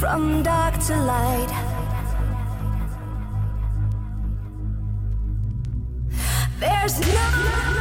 from dark to light. There's no.